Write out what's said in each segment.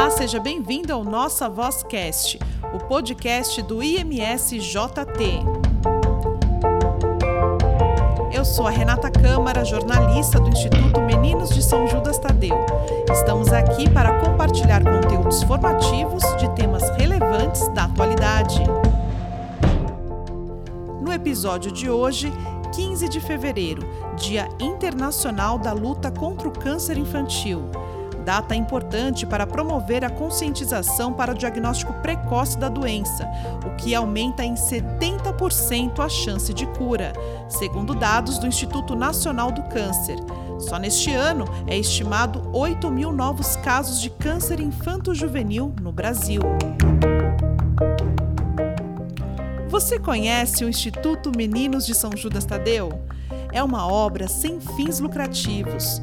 Olá, seja bem-vindo ao Nossa Vozcast, o podcast do IMS JT. Eu sou a Renata Câmara, jornalista do Instituto Meninos de São Judas Tadeu. Estamos aqui para compartilhar conteúdos formativos de temas relevantes da atualidade. No episódio de hoje, 15 de fevereiro, Dia Internacional da Luta contra o Câncer Infantil data importante para promover a conscientização para o diagnóstico precoce da doença, o que aumenta em 70% a chance de cura, segundo dados do Instituto Nacional do Câncer. Só neste ano é estimado 8 mil novos casos de câncer infanto-juvenil no Brasil. Você conhece o Instituto Meninos de São Judas Tadeu? É uma obra sem fins lucrativos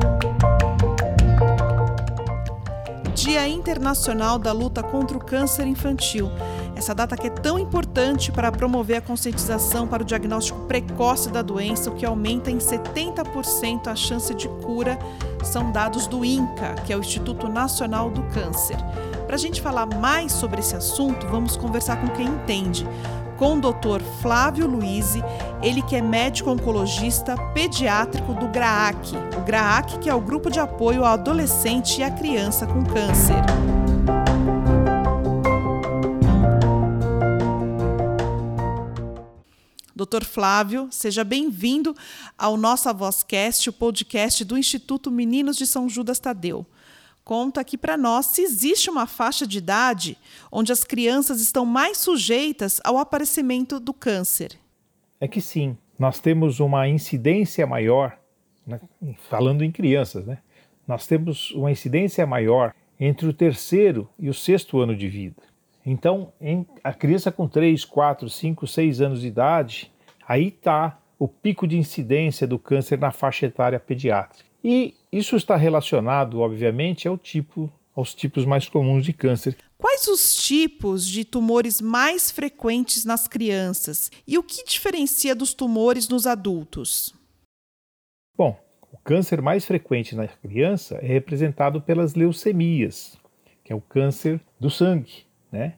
Dia Internacional da Luta contra o Câncer Infantil. Essa data que é tão importante para promover a conscientização para o diagnóstico precoce da doença, o que aumenta em 70% a chance de cura, são dados do INCA, que é o Instituto Nacional do Câncer. Para a gente falar mais sobre esse assunto, vamos conversar com quem entende com o Dr. Flávio Luiz, ele que é médico oncologista pediátrico do GRAAC. O GRAAC que é o grupo de apoio ao adolescente e à criança com câncer. Doutor Flávio, seja bem-vindo ao Nossa Vozcast, o podcast do Instituto Meninos de São Judas Tadeu conta aqui para nós se existe uma faixa de idade onde as crianças estão mais sujeitas ao aparecimento do câncer. É que sim, nós temos uma incidência maior, né, falando em crianças, né? Nós temos uma incidência maior entre o terceiro e o sexto ano de vida. Então, a criança com 3, 4, 5, 6 anos de idade, aí está o pico de incidência do câncer na faixa etária pediátrica. E isso está relacionado, obviamente, ao tipo, aos tipos mais comuns de câncer. Quais os tipos de tumores mais frequentes nas crianças e o que diferencia dos tumores nos adultos? Bom, o câncer mais frequente na criança é representado pelas leucemias, que é o câncer do sangue, né?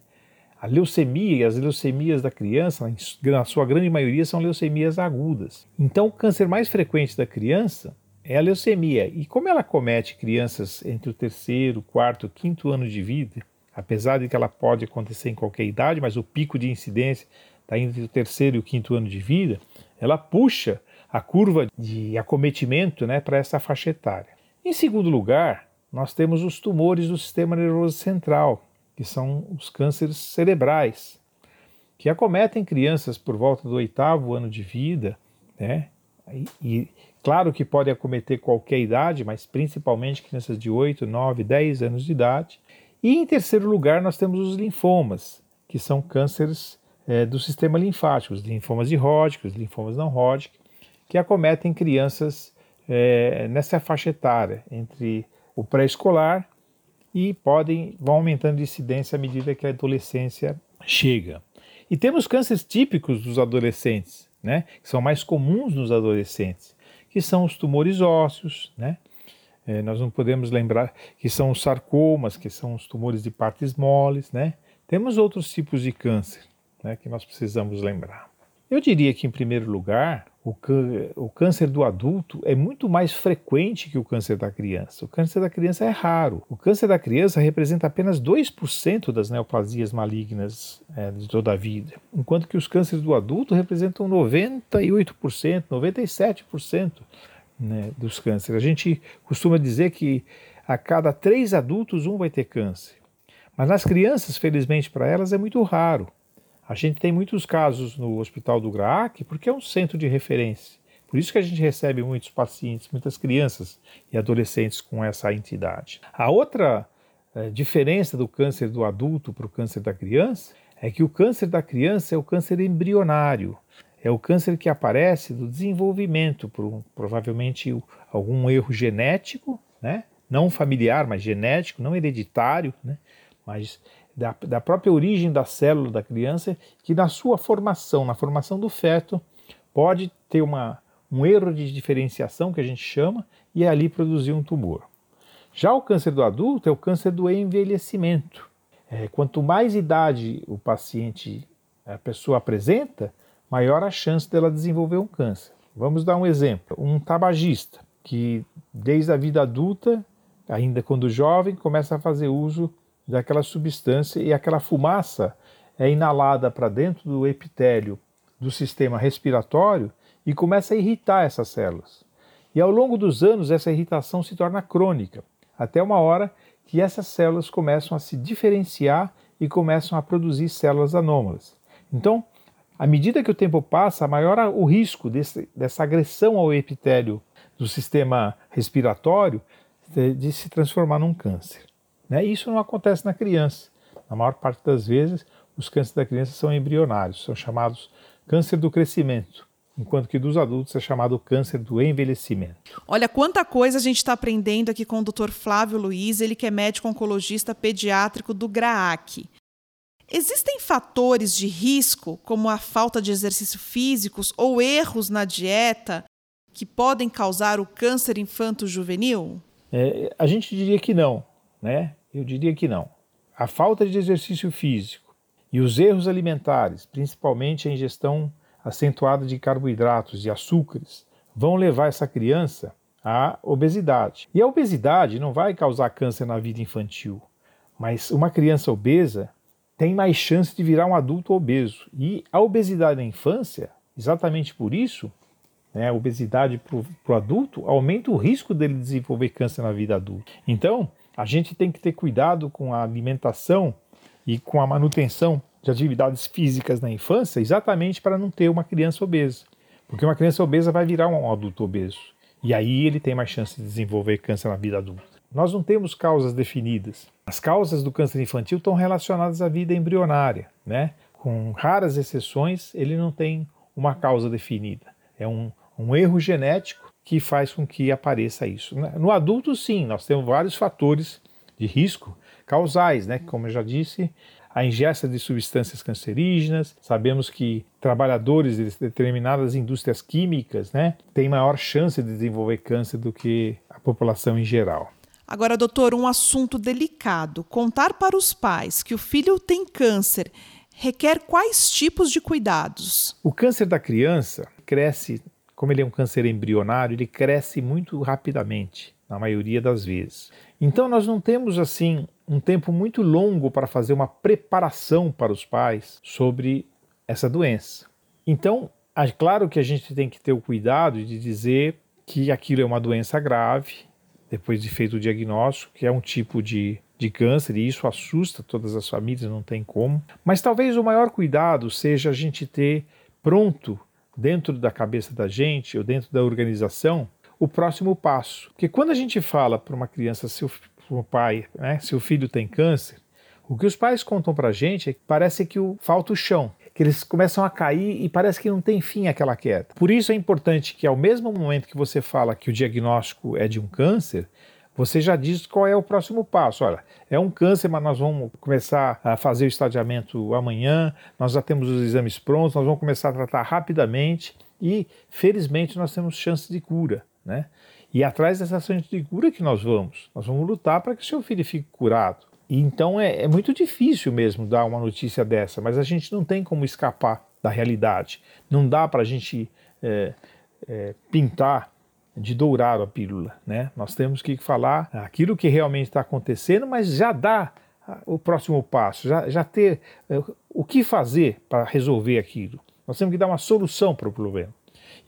A leucemia e as leucemias da criança, na sua grande maioria, são leucemias agudas. Então, o câncer mais frequente da criança é a leucemia. E como ela comete crianças entre o terceiro, quarto, quinto ano de vida, apesar de que ela pode acontecer em qualquer idade, mas o pico de incidência está entre o terceiro e o quinto ano de vida, ela puxa a curva de acometimento né, para essa faixa etária. Em segundo lugar, nós temos os tumores do sistema nervoso central, que são os cânceres cerebrais, que acometem crianças por volta do oitavo ano de vida, né? E, Claro que pode acometer qualquer idade, mas principalmente crianças de 8, 9, 10 anos de idade. E em terceiro lugar, nós temos os linfomas, que são cânceres é, do sistema linfático, os linfomas de Hodgkin, os linfomas não Hodgkin, que acometem crianças é, nessa faixa etária, entre o pré-escolar e podem vão aumentando de incidência à medida que a adolescência chega. E temos cânceres típicos dos adolescentes, né, que são mais comuns nos adolescentes que são os tumores ósseos, né? É, nós não podemos lembrar que são os sarcomas, que são os tumores de partes moles, né? Temos outros tipos de câncer, né, que nós precisamos lembrar. Eu diria que, em primeiro lugar, o, o, câncer do adulto é muito mais frequente que o câncer da criança. O câncer da criança é raro. O câncer da criança representa apenas 2% das neoplasias malignas é, de toda a vida, enquanto que os cânceres do adulto representam 98%, 97% né, dos cânceres. A gente costuma dizer que a cada três adultos, um vai ter câncer. Mas nas crianças, felizmente para elas, é muito raro. A gente tem muitos casos no Hospital do GRAAC porque é um centro de referência. Por isso que a gente recebe muitos pacientes, muitas crianças e adolescentes com essa entidade. A outra é, diferença do câncer do adulto para o câncer da criança é que o câncer da criança é o câncer embrionário, é o câncer que aparece do desenvolvimento, por provavelmente algum erro genético, né? não familiar, mas genético, não hereditário, né? mas da, da própria origem da célula da criança, que na sua formação, na formação do feto, pode ter uma, um erro de diferenciação, que a gente chama, e ali produzir um tumor. Já o câncer do adulto é o câncer do envelhecimento. É, quanto mais idade o paciente, a pessoa apresenta, maior a chance dela desenvolver um câncer. Vamos dar um exemplo: um tabagista que desde a vida adulta, ainda quando jovem, começa a fazer uso daquela substância e aquela fumaça é inalada para dentro do epitélio do sistema respiratório e começa a irritar essas células. E ao longo dos anos, essa irritação se torna crônica, até uma hora que essas células começam a se diferenciar e começam a produzir células anômalas. Então, à medida que o tempo passa, maior o risco desse, dessa agressão ao epitélio do sistema respiratório de, se transformar num câncer. Né? Isso não acontece na criança. Na maior parte das vezes, os cânceres da criança são embrionários, são chamados câncer do crescimento enquanto que dos adultos é chamado câncer do envelhecimento. Olha quanta coisa a gente está aprendendo aqui com o Dr. Flávio Luiz, ele que é médico oncologista pediátrico do GRAAC. Existem fatores de risco, como a falta de exercício físicos ou erros na dieta, que podem causar o câncer infanto-juvenil? É, a gente diria que não, né? Eu diria que não. A falta de exercício físico e os erros alimentares, principalmente a ingestão acentuada de carboidratos e açúcares vão levar essa criança à obesidade. E a obesidade não vai causar câncer na vida infantil, mas uma criança obesa tem mais chance de virar um adulto obeso. E a obesidade na infância, exatamente por isso, né, a obesidade para o adulto aumenta o risco dele desenvolver câncer na vida adulta. Então, a gente tem que ter cuidado com a alimentação e com a manutenção de atividades físicas na infância exatamente para não ter uma criança obesa. Porque uma criança obesa vai virar um adulto obeso. E aí ele tem mais chance de desenvolver câncer na vida adulta. Nós não temos causas definidas. As causas do câncer infantil estão relacionadas à vida embrionária, né? Com raras exceções, ele não tem uma causa definida. É um, um erro genético que faz com que apareça isso. No adulto, sim, nós temos vários fatores de risco causais, né? Como eu já disse, a ingesta de substâncias cancerígenas. Sabemos que trabalhadores de determinadas indústrias químicas né, têm maior chance de desenvolver câncer do que a população em geral. Agora, doutor, um assunto delicado. Contar para os pais que o filho tem câncer requer quais tipos de cuidados? O câncer da criança cresce, como ele é um câncer embrionário, ele cresce muito rapidamente, na maioria das vezes. Então, nós não temos assim um tempo muito longo para fazer uma preparação para os pais sobre essa doença. Então, é claro que a gente tem que ter o cuidado de dizer que aquilo é uma doença grave, depois de feito o diagnóstico, que é um tipo de, de câncer, e isso assusta todas as famílias, não tem como. Mas talvez o maior cuidado seja a gente ter pronto, dentro da cabeça da gente, ou dentro da organização, o próximo passo. Porque quando a gente fala para uma criança, seu pai, né, se o filho tem câncer, o que os pais contam para a gente é que parece que o, falta o chão, que eles começam a cair e parece que não tem fim aquela queda. Por isso é importante que ao mesmo momento que você fala que o diagnóstico é de um câncer, você já diz qual é o próximo passo. Olha, é um câncer, mas nós vamos começar a fazer o estadiamento amanhã, nós já temos os exames prontos, nós vamos começar a tratar rapidamente e, felizmente, nós temos chance de cura. Né? E atrás dessa ação de cura que nós vamos. Nós vamos lutar para que seu filho fique curado. E então é, é muito difícil mesmo dar uma notícia dessa, mas a gente não tem como escapar da realidade. Não dá para a gente é, é, pintar de dourar a pílula. Né? Nós temos que falar aquilo que realmente está acontecendo, mas já dá o próximo passo, já, já ter é, o que fazer para resolver aquilo. Nós temos que dar uma solução para o problema.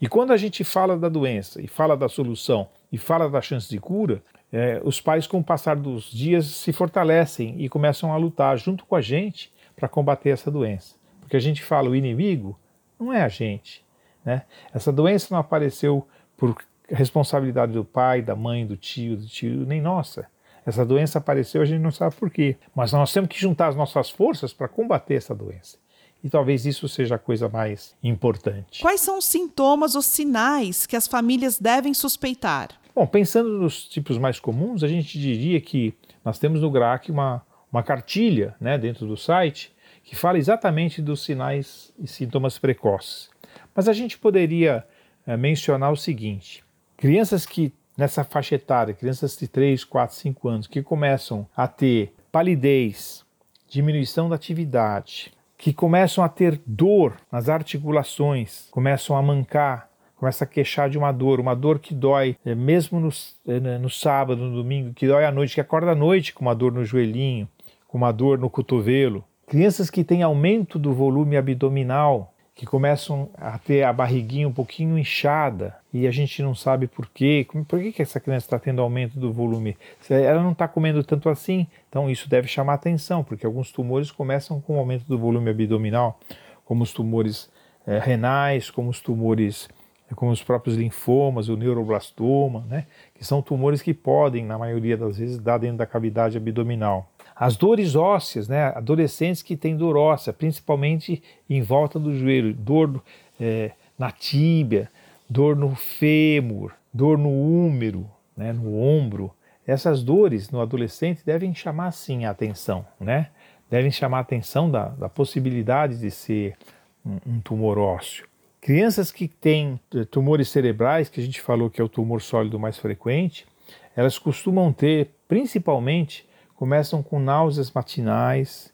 E quando a gente fala da doença e fala da solução e fala da chance de cura, é, os pais, com o passar dos dias, se fortalecem e começam a lutar junto com a gente para combater essa doença. Porque a gente fala, o inimigo não é a gente. Né? Essa doença não apareceu por responsabilidade do pai, da mãe, do tio, do tio, nem nossa. Essa doença apareceu, a gente não sabe por quê. Mas nós temos que juntar as nossas forças para combater essa doença. E talvez isso seja a coisa mais importante. Quais são os sintomas ou sinais que as famílias devem suspeitar? Bom, pensando nos tipos mais comuns, a gente diria que nós temos no GRAC uma, uma cartilha né, dentro do site que fala exatamente dos sinais e sintomas precoces. Mas a gente poderia é, mencionar o seguinte: crianças que nessa faixa etária, crianças de 3, 4, 5 anos, que começam a ter palidez, diminuição da atividade, que começam a ter dor nas articulações, começam a mancar, começa a queixar de uma dor, uma dor que dói é, mesmo no, é, no sábado, no domingo, que dói à noite, que acorda à noite com uma dor no joelhinho, com uma dor no cotovelo. Crianças que têm aumento do volume abdominal, que começam a ter a barriguinha um pouquinho inchada e a gente não sabe por quê. Por que, que essa criança está tendo aumento do volume? Ela não está comendo tanto assim, então isso deve chamar atenção, porque alguns tumores começam com aumento do volume abdominal, como os tumores é, renais, como os tumores, como os próprios linfomas, o neuroblastoma, né? que são tumores que podem, na maioria das vezes, dar dentro da cavidade abdominal. As dores ósseas, né? adolescentes que têm dor óssea, principalmente em volta do joelho, dor é, na tíbia, dor no fêmur, dor no úmero, né? no ombro. Essas dores no adolescente devem chamar sim a atenção, né? devem chamar a atenção da, da possibilidade de ser um, um tumor ósseo. Crianças que têm eh, tumores cerebrais, que a gente falou que é o tumor sólido mais frequente, elas costumam ter principalmente começam com náuseas matinais,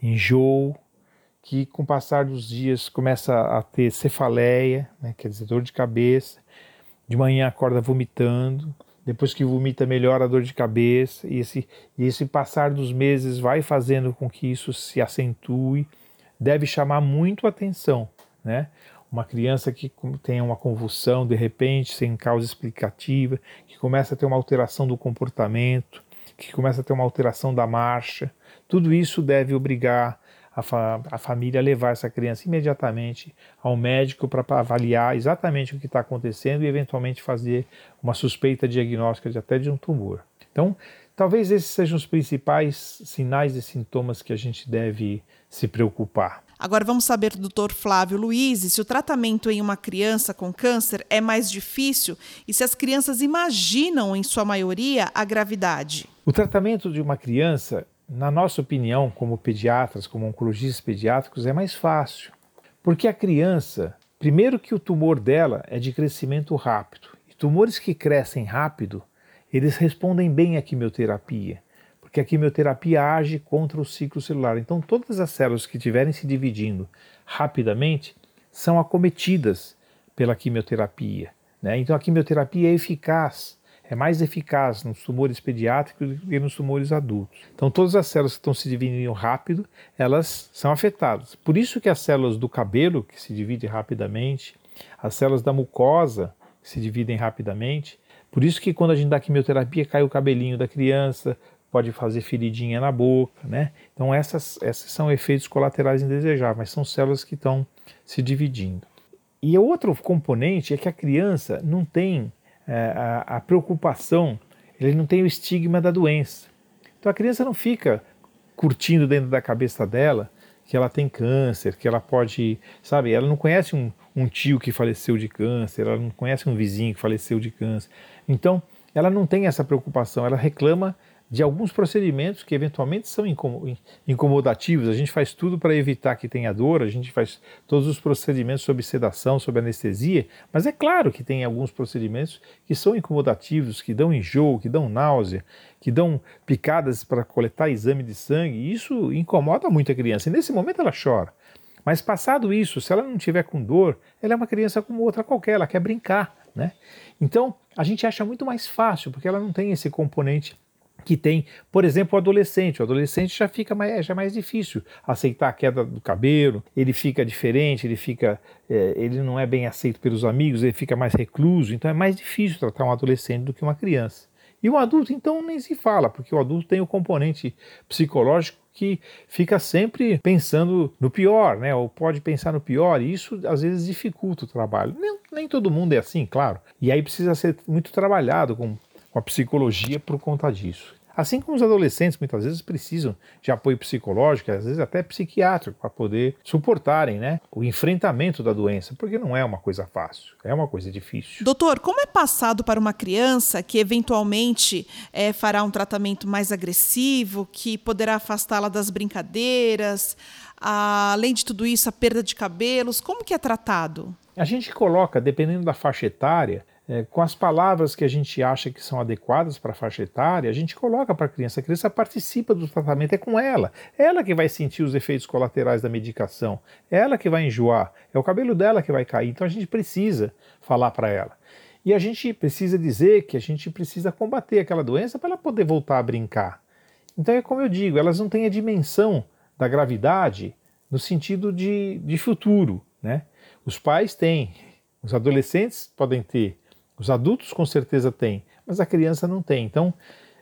enjoo, que com o passar dos dias começa a ter cefaleia, né, quer dizer, dor de cabeça, de manhã acorda vomitando, depois que vomita melhora a dor de cabeça, e esse, e esse passar dos meses vai fazendo com que isso se acentue, deve chamar muito atenção, né? Uma criança que tem uma convulsão de repente, sem causa explicativa, que começa a ter uma alteração do comportamento, que começa a ter uma alteração da marcha. Tudo isso deve obrigar a, fa a família a levar essa criança imediatamente ao médico para avaliar exatamente o que está acontecendo e eventualmente fazer uma suspeita diagnóstica de até de um tumor. Então, talvez esses sejam os principais sinais e sintomas que a gente deve se preocupar. Agora vamos saber do Dr. Flávio Luiz se o tratamento em uma criança com câncer é mais difícil e se as crianças imaginam, em sua maioria, a gravidade. O tratamento de uma criança, na nossa opinião, como pediatras, como oncologistas pediátricos, é mais fácil. Porque a criança, primeiro que o tumor dela é de crescimento rápido. E tumores que crescem rápido, eles respondem bem à quimioterapia porque a quimioterapia age contra o ciclo celular. Então, todas as células que estiverem se dividindo rapidamente são acometidas pela quimioterapia. Né? Então, a quimioterapia é eficaz, é mais eficaz nos tumores pediátricos do que nos tumores adultos. Então, todas as células que estão se dividindo rápido, elas são afetadas. Por isso que as células do cabelo, que se dividem rapidamente, as células da mucosa, que se dividem rapidamente, por isso que quando a gente dá quimioterapia, cai o cabelinho da criança, pode fazer feridinha na boca, né? Então essas, essas são efeitos colaterais indesejáveis, mas são células que estão se dividindo. E outro componente é que a criança não tem é, a, a preocupação, ele não tem o estigma da doença. Então a criança não fica curtindo dentro da cabeça dela que ela tem câncer, que ela pode, sabe, ela não conhece um, um tio que faleceu de câncer, ela não conhece um vizinho que faleceu de câncer. Então, ela não tem essa preocupação, ela reclama de alguns procedimentos que eventualmente são incomodativos. A gente faz tudo para evitar que tenha dor, a gente faz todos os procedimentos sobre sedação, sobre anestesia, mas é claro que tem alguns procedimentos que são incomodativos, que dão enjoo, que dão náusea, que dão picadas para coletar exame de sangue, e isso incomoda muito a criança. E nesse momento ela chora. Mas passado isso, se ela não tiver com dor, ela é uma criança como outra qualquer, ela quer brincar, né? Então, a gente acha muito mais fácil, porque ela não tem esse componente que tem, por exemplo, o adolescente. O adolescente já fica mais, já é mais difícil aceitar a queda do cabelo, ele fica diferente, ele fica, é, ele não é bem aceito pelos amigos, ele fica mais recluso, então é mais difícil tratar um adolescente do que uma criança. E o adulto, então, nem se fala, porque o adulto tem o componente psicológico que fica sempre pensando no pior, né? Ou pode pensar no pior, e isso às vezes dificulta o trabalho. Nem, nem todo mundo é assim, claro. E aí precisa ser muito trabalhado com com a psicologia por conta disso. Assim como os adolescentes muitas vezes precisam de apoio psicológico, às vezes até psiquiátrico, para poder suportarem né, o enfrentamento da doença, porque não é uma coisa fácil, é uma coisa difícil. Doutor, como é passado para uma criança que eventualmente é, fará um tratamento mais agressivo, que poderá afastá-la das brincadeiras, além de tudo isso, a perda de cabelos, como que é tratado? A gente coloca, dependendo da faixa etária, é, com as palavras que a gente acha que são adequadas para a faixa etária, a gente coloca para a criança. A criança participa do tratamento, é com ela. Ela que vai sentir os efeitos colaterais da medicação. Ela que vai enjoar. É o cabelo dela que vai cair. Então a gente precisa falar para ela. E a gente precisa dizer que a gente precisa combater aquela doença para ela poder voltar a brincar. Então é como eu digo, elas não têm a dimensão da gravidade no sentido de, de futuro. Né? Os pais têm, os adolescentes podem ter, os adultos com certeza têm, mas a criança não tem. Então,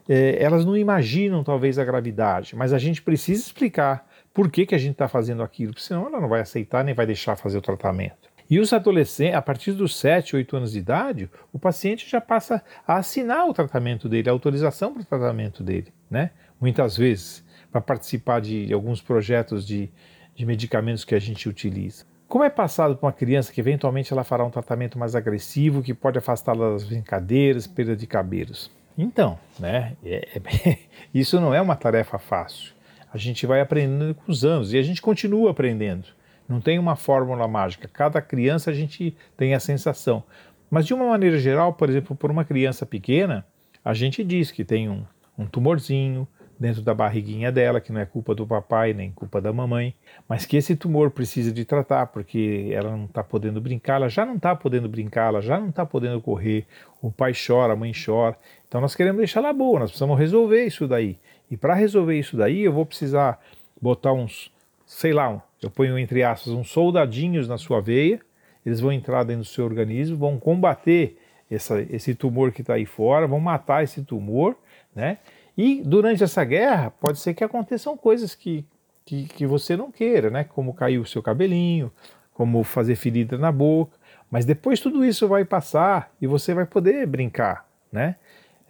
é, elas não imaginam talvez a gravidade, mas a gente precisa explicar por que, que a gente está fazendo aquilo, porque senão ela não vai aceitar nem vai deixar fazer o tratamento. E os adolescentes, a partir dos 7, 8 anos de idade, o paciente já passa a assinar o tratamento dele, a autorização para o tratamento dele, né? Muitas vezes, para participar de alguns projetos de, de medicamentos que a gente utiliza. Como é passado para uma criança que eventualmente ela fará um tratamento mais agressivo, que pode afastá-la das brincadeiras, perda de cabelos? Então, né, é, é, isso não é uma tarefa fácil. A gente vai aprendendo com os anos e a gente continua aprendendo. Não tem uma fórmula mágica. Cada criança a gente tem a sensação. Mas de uma maneira geral, por exemplo, por uma criança pequena, a gente diz que tem um, um tumorzinho, dentro da barriguinha dela, que não é culpa do papai nem culpa da mamãe, mas que esse tumor precisa de tratar porque ela não está podendo brincar, ela já não está podendo brincar, ela já não está podendo correr, o pai chora, a mãe chora. Então nós queremos deixar ela boa, nós precisamos resolver isso daí. E para resolver isso daí, eu vou precisar botar uns, sei lá, eu ponho entre aspas, uns soldadinhos na sua veia, eles vão entrar dentro do seu organismo, vão combater essa, esse tumor que está aí fora, vão matar esse tumor, né? E durante essa guerra, pode ser que aconteçam coisas que, que, que você não queira, né? Como cair o seu cabelinho, como fazer ferida na boca. Mas depois tudo isso vai passar e você vai poder brincar, né?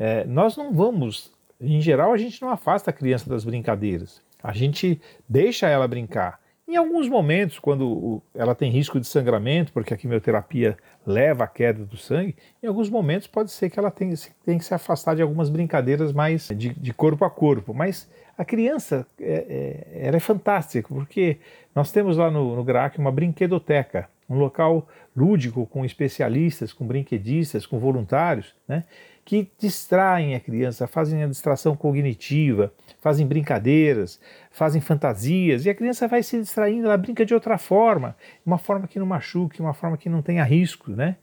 É, nós não vamos, em geral, a gente não afasta a criança das brincadeiras. A gente deixa ela brincar. Em alguns momentos, quando ela tem risco de sangramento, porque a quimioterapia leva à queda do sangue, em alguns momentos pode ser que ela tenha, tenha que se afastar de algumas brincadeiras mais de, de corpo a corpo. Mas a criança é, é, ela é fantástica, porque nós temos lá no, no GRAC uma brinquedoteca, um local lúdico com especialistas, com brinquedistas, com voluntários, né? Que distraem a criança, fazem a distração cognitiva, fazem brincadeiras, fazem fantasias, e a criança vai se distraindo, ela brinca de outra forma, uma forma que não machuque, uma forma que não tenha risco, né?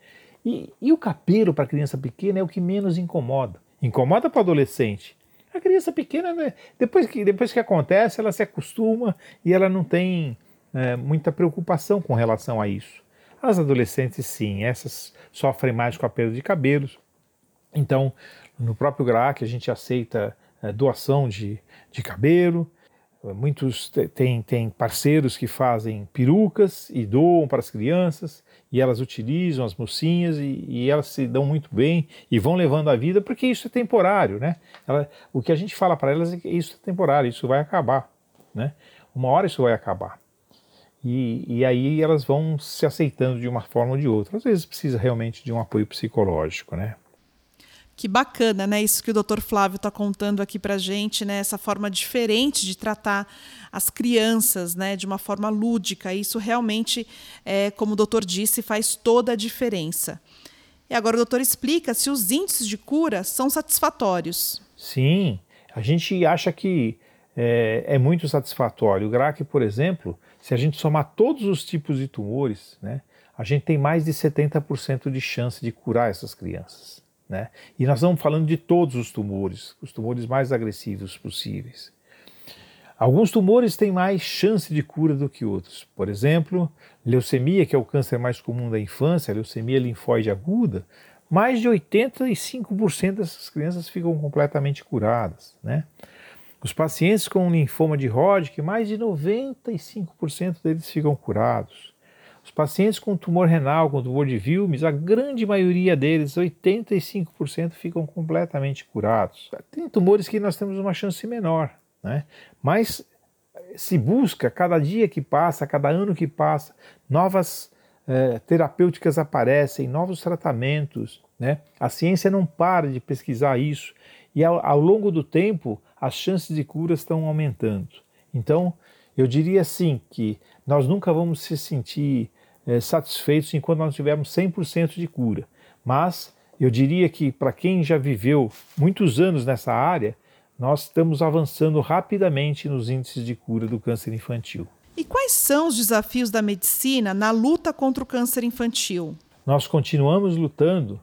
E, e o cabelo para a criança pequena é o que menos incomoda. Incomoda para o adolescente. A criança pequena, né, depois, que, depois que acontece, ela se acostuma e ela não tem é, muita preocupação com relação a isso. As adolescentes, sim, essas sofrem mais com a perda de cabelos, então, no próprio GRAC a gente aceita é, doação de, de cabelo, muitos têm tem parceiros que fazem perucas e doam para as crianças e elas utilizam as mocinhas e, e, elas se dão muito bem e vão levando a vida porque isso é temporário, né? Ela, o que a gente fala para elas é que isso é temporário, isso vai acabar, né? Uma hora isso vai acabar. E, e aí elas vão se aceitando de uma forma ou de outra. Às vezes precisa realmente de um apoio psicológico, né? Que bacana, né? Isso que o Dr. Flávio está contando aqui para gente, né? Essa forma diferente de tratar as crianças, né? De uma forma lúdica. Isso realmente, é, como o doutor disse, faz toda a diferença. E agora o doutor explica se os índices de cura são satisfatórios. Sim, a gente acha que é, é muito satisfatório. O GRAC, por exemplo, se a gente somar todos os tipos de tumores, né? A gente tem mais de 70% de chance de curar essas crianças. Né? E nós estamos falando de todos os tumores, os tumores mais agressivos possíveis. Alguns tumores têm mais chance de cura do que outros. Por exemplo, leucemia, que é o câncer mais comum da infância, leucemia linfóide aguda, mais de 85% dessas crianças ficam completamente curadas. Né? Os pacientes com linfoma de Hodgkin, mais de 95% deles ficam curados. Os pacientes com tumor renal, com tumor de Wilms, a grande maioria deles, 85%, ficam completamente curados. Tem tumores que nós temos uma chance menor, né? mas se busca, cada dia que passa, cada ano que passa, novas eh, terapêuticas aparecem, novos tratamentos. Né? A ciência não para de pesquisar isso e ao, ao longo do tempo as chances de cura estão aumentando. Então, eu diria assim que nós nunca vamos se sentir é, satisfeitos enquanto nós tivermos 100% de cura. Mas eu diria que para quem já viveu muitos anos nessa área, nós estamos avançando rapidamente nos índices de cura do câncer infantil. E quais são os desafios da medicina na luta contra o câncer infantil? Nós continuamos lutando,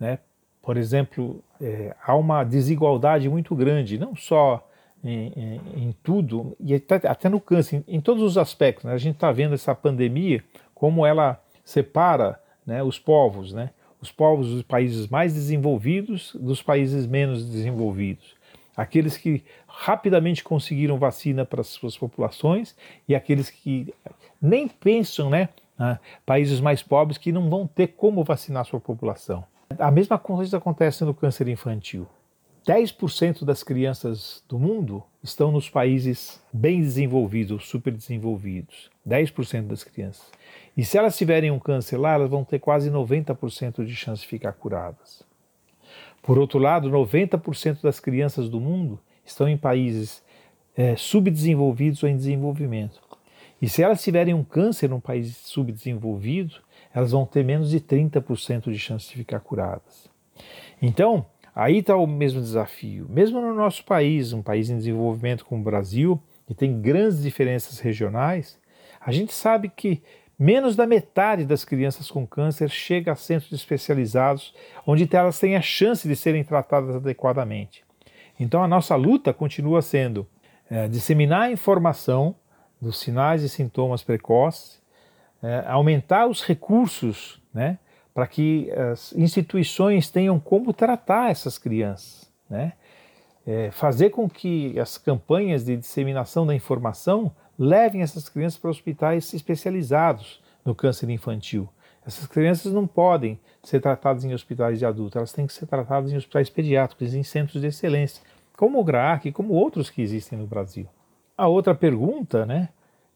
né? Por exemplo, é, há uma desigualdade muito grande, não só em, em, em tudo, e até, até, no câncer, em, em todos os aspectos. Né? A gente está vendo essa pandemia, como ela separa né, os povos, né? os povos dos países mais desenvolvidos dos países menos desenvolvidos. Aqueles que rapidamente conseguiram vacina para as suas populações e aqueles que nem pensam, né? Ah, países mais pobres que não vão ter como vacinar sua população. A mesma coisa acontece no câncer infantil. 10% das crianças do mundo estão nos países bem desenvolvidos, super desenvolvidos. 10% das crianças. E se elas tiverem um câncer lá, elas vão ter quase 90% de chance de ficar curadas. Por outro lado, 90% das crianças do mundo estão em países é, subdesenvolvidos ou em desenvolvimento. E se elas tiverem um câncer num país subdesenvolvido, elas vão ter menos de 30% de chance de ficar curadas. Então, aí está o mesmo desafio. Mesmo no nosso país, um país em desenvolvimento como o Brasil, que tem grandes diferenças regionais, a gente sabe que menos da metade das crianças com câncer chega a centros especializados onde elas têm a chance de serem tratadas adequadamente. Então a nossa luta continua sendo é, disseminar a informação dos sinais e sintomas precoces, é, aumentar os recursos né, para que as instituições tenham como tratar essas crianças, né? É, fazer com que as campanhas de disseminação da informação levem essas crianças para hospitais especializados no câncer infantil. Essas crianças não podem ser tratadas em hospitais de adultos, elas têm que ser tratadas em hospitais pediátricos, em centros de excelência, como o GRAAC, como outros que existem no Brasil. A outra pergunta, né,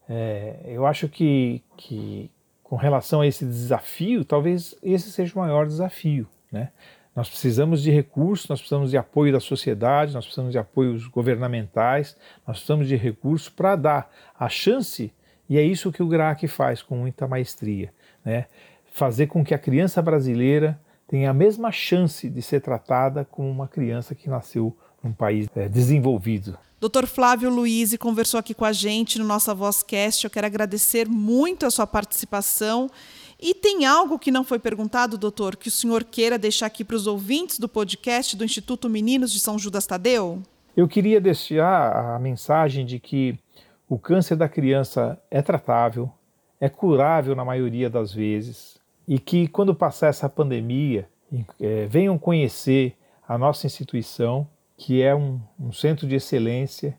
é, eu acho que, que com relação a esse desafio, talvez esse seja o maior desafio. Né? Nós precisamos de recursos, nós precisamos de apoio da sociedade, nós precisamos de apoios governamentais, nós precisamos de recursos para dar a chance, e é isso que o GRAC faz com muita maestria, né? fazer com que a criança brasileira tenha a mesma chance de ser tratada como uma criança que nasceu num país é, desenvolvido. Dr. Flávio Luiz conversou aqui com a gente no nossa Vozcast. Eu quero agradecer muito a sua participação. E tem algo que não foi perguntado, doutor, que o senhor queira deixar aqui para os ouvintes do podcast do Instituto Meninos de São Judas Tadeu? Eu queria deixar a mensagem de que o câncer da criança é tratável, é curável na maioria das vezes, e que quando passar essa pandemia, é, venham conhecer a nossa instituição que é um, um centro de excelência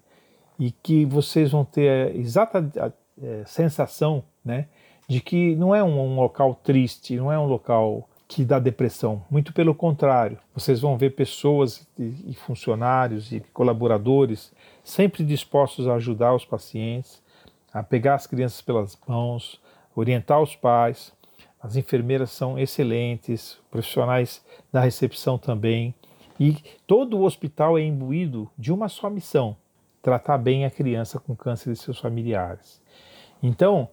e que vocês vão ter a exata a, a, sensação né, de que não é um, um, local triste, não é um local que dá depressão. Muito pelo contrário, vocês vão ver pessoas e, e funcionários e colaboradores sempre dispostos a ajudar os pacientes, a pegar as crianças pelas mãos, orientar os pais. As enfermeiras são excelentes, profissionais da recepção também. E todo o hospital é imbuído de uma só missão: tratar bem a criança com câncer e seus familiares. Então,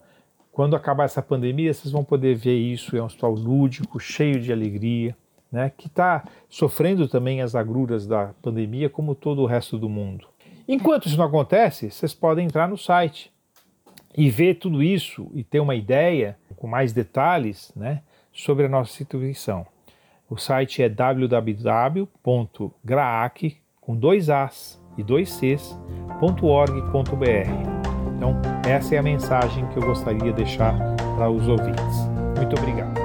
quando acabar essa pandemia, vocês vão poder ver isso. É um hospital lúdico, cheio de alegria, né, que está sofrendo também as agruras da pandemia, como todo o resto do mundo. Enquanto isso não acontece, vocês podem entrar no site e ver tudo isso e ter uma ideia com mais detalhes né, sobre a nossa instituição. O site é www.graac com dois As dois Cs.org.br. Então, essa é a mensagem que eu gostaria de deixar para os ouvintes. Muito obrigado.